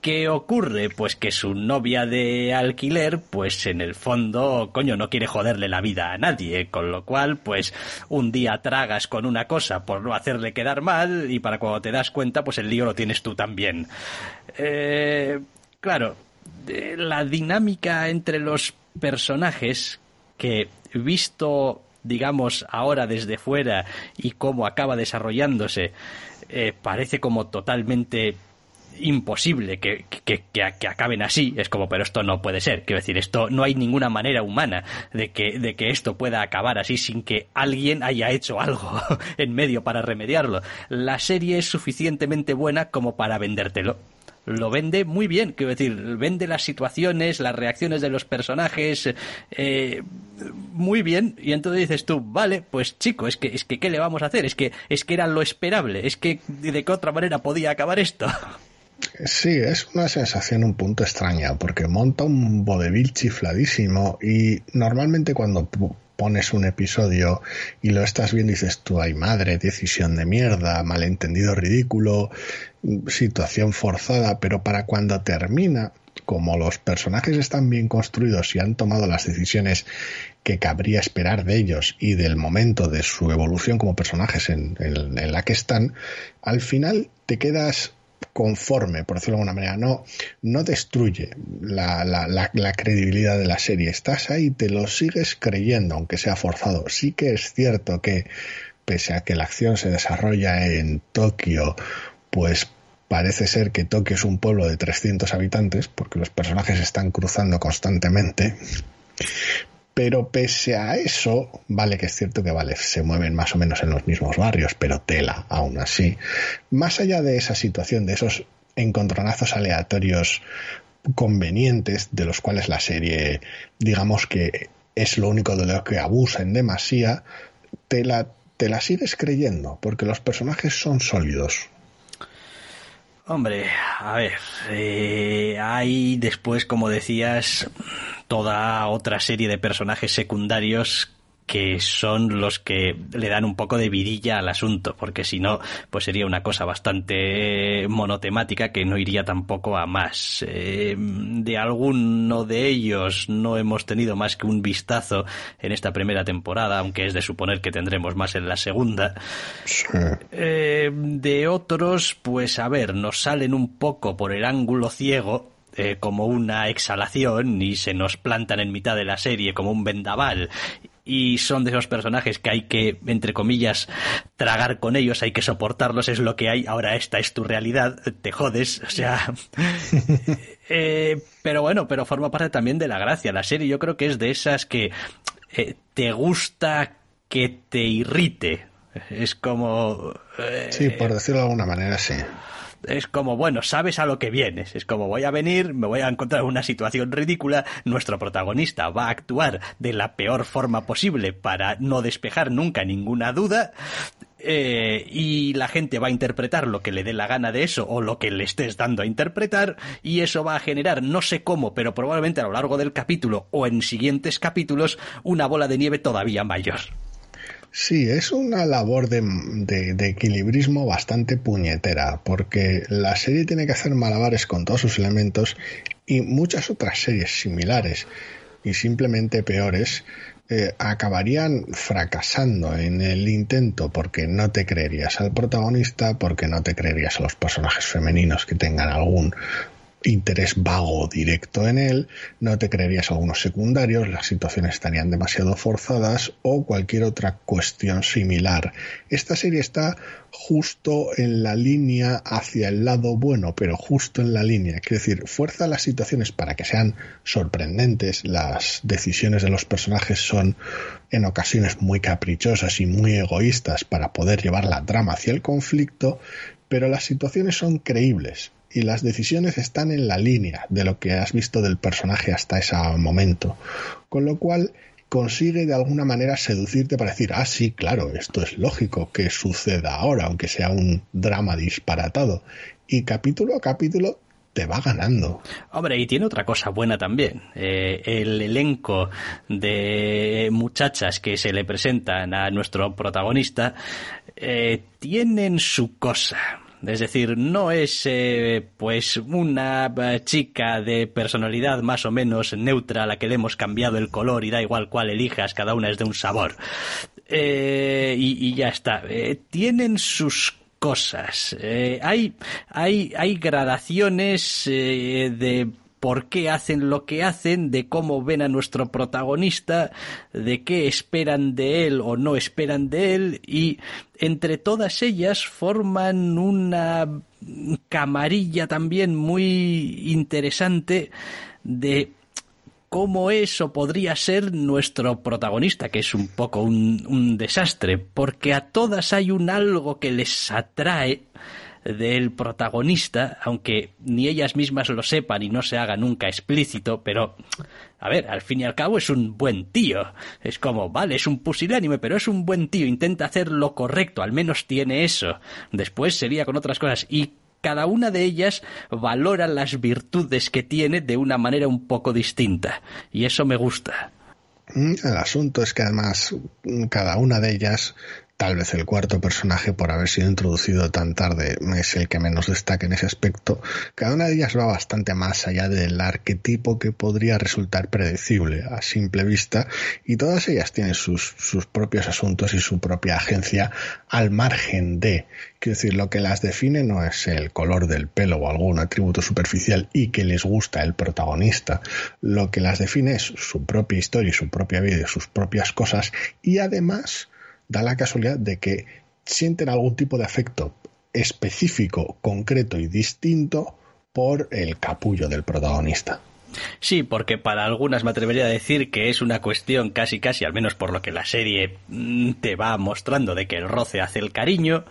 ¿Qué ocurre? Pues que su novia de alquiler, pues en el fondo, coño, no quiere joderle la vida a nadie, con lo cual, pues un día tragas con una cosa por no hacerle quedar mal y para cuando te das cuenta, pues el lío lo tienes tú también. Eh, claro, la dinámica entre los personajes que visto digamos ahora desde fuera y cómo acaba desarrollándose eh, parece como totalmente imposible que, que, que, acaben así. Es como, pero esto no puede ser. Quiero decir, esto no hay ninguna manera humana de que, de que esto pueda acabar así sin que alguien haya hecho algo en medio para remediarlo. La serie es suficientemente buena como para vendértelo lo vende muy bien, quiero decir, vende las situaciones, las reacciones de los personajes eh, muy bien y entonces dices tú, vale, pues chico, es que es que qué le vamos a hacer, es que es que era lo esperable, es que de qué otra manera podía acabar esto. Sí, es una sensación un punto extraña, porque monta un vodevil chifladísimo y normalmente cuando pones un episodio y lo estás viendo y dices tú, ay madre, decisión de mierda, malentendido ridículo, situación forzada, pero para cuando termina, como los personajes están bien construidos y han tomado las decisiones que cabría esperar de ellos y del momento de su evolución como personajes en, en la que están, al final te quedas conforme, por decirlo de alguna manera, no, no destruye la, la, la, credibilidad de la serie. Estás ahí, te lo sigues creyendo, aunque sea forzado. Sí que es cierto que, pese a que la acción se desarrolla en Tokio, pues parece ser que Tokio es un pueblo de 300 habitantes, porque los personajes están cruzando constantemente. Pero pese a eso, vale que es cierto que vale, se mueven más o menos en los mismos barrios, pero tela aún así. Más allá de esa situación, de esos encontronazos aleatorios convenientes, de los cuales la serie, digamos que es lo único de lo que abusa en demasía, te la, te la sigues creyendo, porque los personajes son sólidos. Hombre, a ver, eh, hay después, como decías, toda otra serie de personajes secundarios que son los que le dan un poco de vidilla al asunto, porque si no, pues sería una cosa bastante monotemática que no iría tampoco a más. Eh, de alguno de ellos no hemos tenido más que un vistazo en esta primera temporada, aunque es de suponer que tendremos más en la segunda. Eh, de otros, pues a ver, nos salen un poco por el ángulo ciego, eh, como una exhalación y se nos plantan en mitad de la serie como un vendaval y son de esos personajes que hay que, entre comillas, tragar con ellos, hay que soportarlos, es lo que hay, ahora esta es tu realidad, te jodes, o sea... Eh, pero bueno, pero forma parte también de la gracia. La serie yo creo que es de esas que eh, te gusta que te irrite. Es como... Eh, sí, por decirlo de alguna manera, sí es como, bueno, sabes a lo que vienes. Es como, voy a venir, me voy a encontrar en una situación ridícula, nuestro protagonista va a actuar de la peor forma posible para no despejar nunca ninguna duda. Eh, y la gente va a interpretar lo que le dé la gana de eso o lo que le estés dando a interpretar y eso va a generar, no sé cómo, pero probablemente a lo largo del capítulo o en siguientes capítulos, una bola de nieve todavía mayor. Sí, es una labor de, de, equilibrismo bastante puñetera, porque la serie tiene que hacer malabares con todos sus elementos y muchas otras series similares y simplemente peores eh, acabarían fracasando en el intento porque no te creerías al protagonista, porque no te creerías a los personajes femeninos que tengan algún interés vago directo en él, no te creerías algunos secundarios, las situaciones estarían demasiado forzadas o cualquier otra cuestión similar. Esta serie está justo en la línea hacia el lado bueno, pero justo en la línea. Quiero decir, fuerza las situaciones para que sean sorprendentes, las decisiones de los personajes son en ocasiones muy caprichosas y muy egoístas para poder llevar la trama hacia el conflicto, pero las situaciones son creíbles y las decisiones están en la línea de lo que has visto del personaje hasta ese momento. Con lo cual consigue de alguna manera seducirte para decir, ah, sí, claro, esto es lógico que suceda ahora, aunque sea un drama disparatado. Y capítulo a capítulo te va ganando. Hombre, y tiene otra cosa buena también. Eh, el elenco de muchachas que se le presentan a nuestro protagonista eh, tienen su cosa es decir, no es eh, pues una eh, chica de personalidad más o menos neutra a la que le hemos cambiado el color y da igual cuál elijas, cada una es de un sabor. Eh, y, ya está. tienen sus cosas. hay, hay, hay gradaciones de por qué hacen lo que hacen, de cómo ven a nuestro protagonista, de qué esperan de él o no esperan de él, y entre todas ellas forman una camarilla también muy interesante de cómo es o podría ser nuestro protagonista, que es un poco un, un desastre, porque a todas hay un algo que les atrae, del protagonista, aunque ni ellas mismas lo sepan y no se haga nunca explícito, pero a ver, al fin y al cabo es un buen tío. Es como, vale, es un pusilánime, pero es un buen tío, intenta hacer lo correcto, al menos tiene eso. Después sería con otras cosas y cada una de ellas valora las virtudes que tiene de una manera un poco distinta. Y eso me gusta. Mm, el asunto es que además cada una de ellas tal vez el cuarto personaje, por haber sido introducido tan tarde, es el que menos destaca en ese aspecto. Cada una de ellas va bastante más allá del arquetipo que podría resultar predecible a simple vista y todas ellas tienen sus, sus propios asuntos y su propia agencia al margen de. Quiero decir, lo que las define no es el color del pelo o algún atributo superficial y que les gusta el protagonista. Lo que las define es su propia historia y su propia vida y sus propias cosas y además da la casualidad de que sienten algún tipo de afecto específico, concreto y distinto por el capullo del protagonista. Sí, porque para algunas me atrevería a decir que es una cuestión casi casi, al menos por lo que la serie mm, te va mostrando, de que el roce hace el cariño.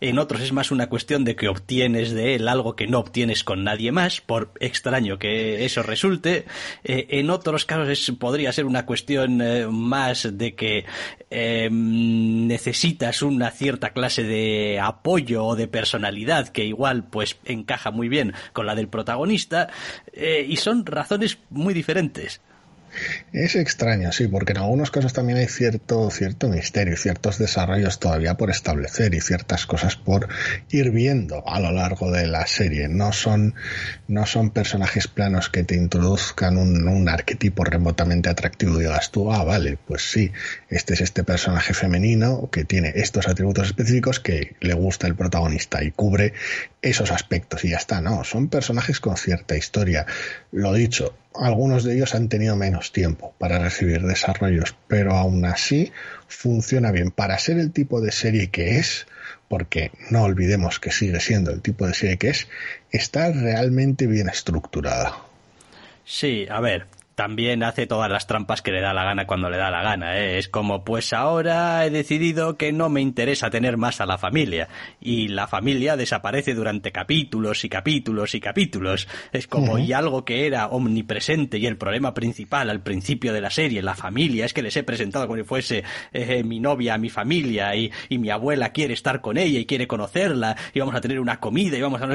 En otros es más una cuestión de que obtienes de él algo que no obtienes con nadie más, por extraño que eso resulte. Eh, en otros casos podría ser una cuestión eh, más de que em, necesitas una cierta clase de apoyo o de personalidad que igual pues encaja muy bien con la del protagonista. Eh, y son muy diferentes. Es extraño, sí, porque en algunos casos también hay cierto, cierto misterio, ciertos desarrollos todavía por establecer y ciertas cosas por ir viendo a lo largo de la serie. No son, no son personajes planos que te introduzcan un, un arquetipo remotamente atractivo y digas tú, ah, vale, pues sí, este es este personaje femenino que tiene estos atributos específicos que le gusta el protagonista y cubre esos aspectos y ya está. No, son personajes con cierta historia. Lo dicho, algunos de ellos han tenido menos tiempo para recibir desarrollos, pero aún así funciona bien para ser el tipo de serie que es, porque no olvidemos que sigue siendo el tipo de serie que es, está realmente bien estructurada. Sí, a ver, también hace todas las trampas que le da la gana cuando le da la gana. ¿eh? Es como, pues ahora he decidido que no me interesa tener más a la familia. Y la familia desaparece durante capítulos y capítulos y capítulos. Es como, y algo que era omnipresente y el problema principal al principio de la serie, la familia, es que les he presentado como si fuese eh, mi novia, mi familia, y, y, mi abuela quiere estar con ella y quiere conocerla, y vamos a tener una comida, y vamos a...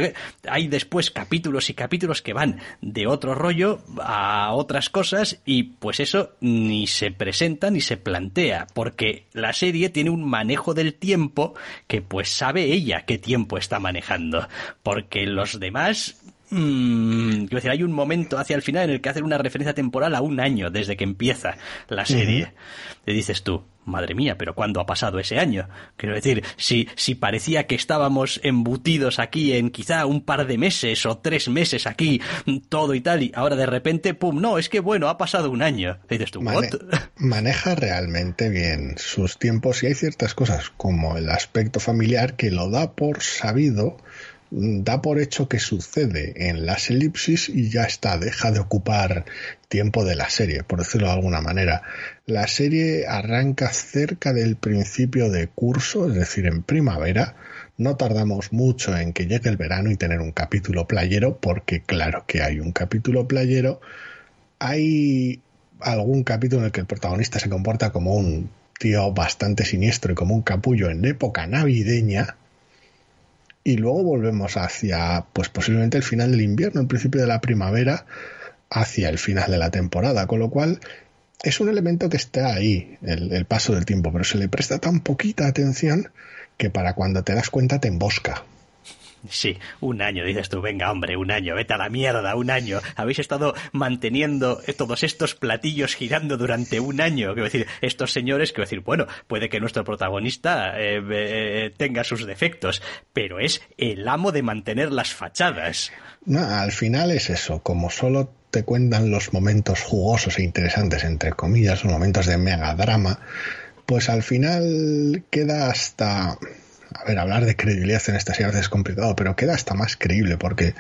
Hay después capítulos y capítulos que van de otro rollo a otras cosas y pues eso ni se presenta ni se plantea, porque la serie tiene un manejo del tiempo que pues sabe ella qué tiempo está manejando, porque los demás Mm, quiero decir, hay un momento hacia el final en el que hacen una referencia temporal a un año desde que empieza la serie. Te dices tú, madre mía, pero ¿cuándo ha pasado ese año? Quiero decir, si, si parecía que estábamos embutidos aquí en quizá un par de meses o tres meses aquí, todo y tal, y ahora de repente, pum, no, es que bueno, ha pasado un año. dices tú, maneja realmente bien sus tiempos y hay ciertas cosas como el aspecto familiar que lo da por sabido da por hecho que sucede en las elipsis y ya está, deja de ocupar tiempo de la serie, por decirlo de alguna manera. La serie arranca cerca del principio de curso, es decir, en primavera. No tardamos mucho en que llegue el verano y tener un capítulo playero, porque claro que hay un capítulo playero. Hay algún capítulo en el que el protagonista se comporta como un tío bastante siniestro y como un capullo en época navideña y luego volvemos hacia, pues posiblemente el final del invierno, el principio de la primavera, hacia el final de la temporada, con lo cual es un elemento que está ahí, el, paso del tiempo, pero se le presta tan poquita atención que para cuando te das cuenta te embosca. Sí, un año, dices tú, venga hombre, un año, vete a la mierda, un año. Habéis estado manteniendo todos estos platillos girando durante un año. Quiero decir, estos señores, quiero decir, bueno, puede que nuestro protagonista eh, eh, tenga sus defectos, pero es el amo de mantener las fachadas. No, al final es eso, como solo te cuentan los momentos jugosos e interesantes, entre comillas, los momentos de mega drama, pues al final queda hasta a ver, hablar de credibilidad en esta serie es complicado, pero queda hasta más creíble porque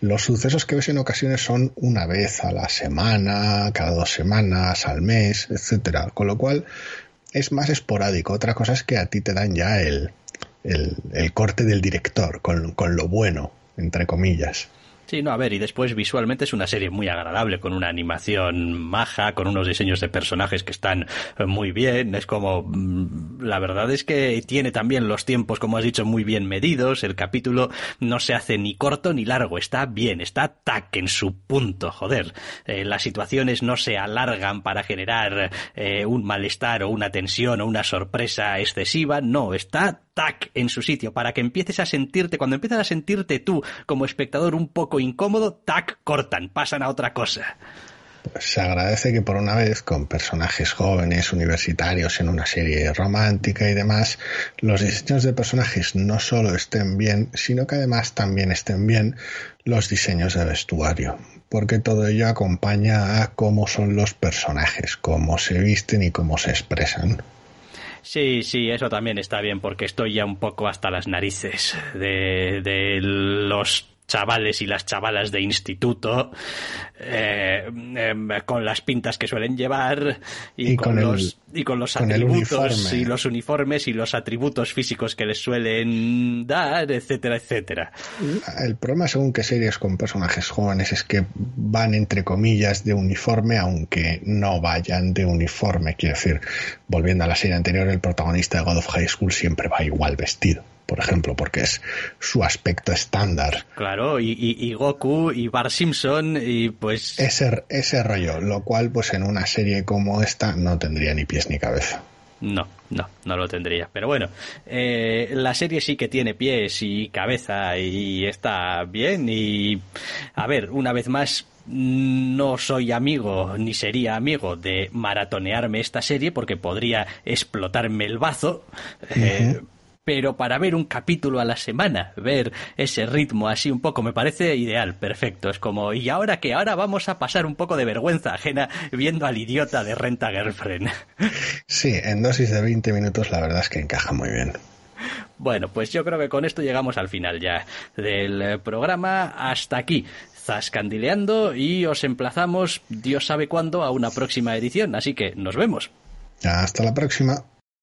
los sucesos que ves en ocasiones son una vez a la semana, cada dos semanas, al mes, etcétera. Con lo cual es más esporádico. Otra cosa es que a ti te dan ya el, el, corte del director con, con lo bueno, entre comillas. Sí, no, a ver, y después visualmente es una serie muy agradable, con una animación maja, con unos diseños de personajes que están eh, muy bien. Es como, mm, la verdad es que tiene también los tiempos, como has dicho, muy bien medidos. El capítulo no se hace ni corto ni largo, está bien, está tac en su punto, joder. Eh, las situaciones no se alargan para generar eh, un malestar o una tensión o una sorpresa excesiva, no, está tac en su sitio para que empieces a sentirte, cuando empiezas a sentirte tú como espectador un poco incómodo, tac, cortan, pasan a otra cosa. Se agradece que por una vez, con personajes jóvenes, universitarios, en una serie romántica y demás, los diseños de personajes no solo estén bien, sino que además también estén bien los diseños de vestuario, porque todo ello acompaña a cómo son los personajes, cómo se visten y cómo se expresan. Sí, sí, eso también está bien porque estoy ya un poco hasta las narices de, de los chavales y las chavalas de instituto eh, em, con las pintas que suelen llevar y, con, los y con los atributos y los uniformes y los atributos físicos que les suelen dar, etcétera, etcétera. El problema según que series con personajes jóvenes es que van entre comillas de uniforme aunque no vayan de uniforme, quiero decir, volviendo a la serie anterior, el protagonista de God of High School siempre va igual vestido por ejemplo, porque es su aspecto estándar. Claro, y, Goku y Bar Simpson y pues... Ese, ese rollo, lo cual pues en una serie como esta no tendría ni pies ni cabeza. No, no, no lo tendría. Pero bueno, eh, la serie sí que tiene pies y cabeza y está bien. Y a ver, una vez más, no soy amigo ni sería amigo de maratonearme esta serie porque podría explotarme el bazo. Eh, pero para ver un capítulo a la semana, ver ese ritmo así un poco, me parece ideal, perfecto. Es como, y ahora que ahora vamos a pasar un poco de vergüenza ajena viendo al idiota de Renta Girlfriend. Sí, en dosis de 20 minutos la verdad es que encaja muy bien. Bueno, pues yo creo que con esto llegamos al final ya del programa. Hasta aquí, zascandileando y os emplazamos, Dios sabe cuándo, a una próxima edición. Así que nos vemos. Hasta la próxima.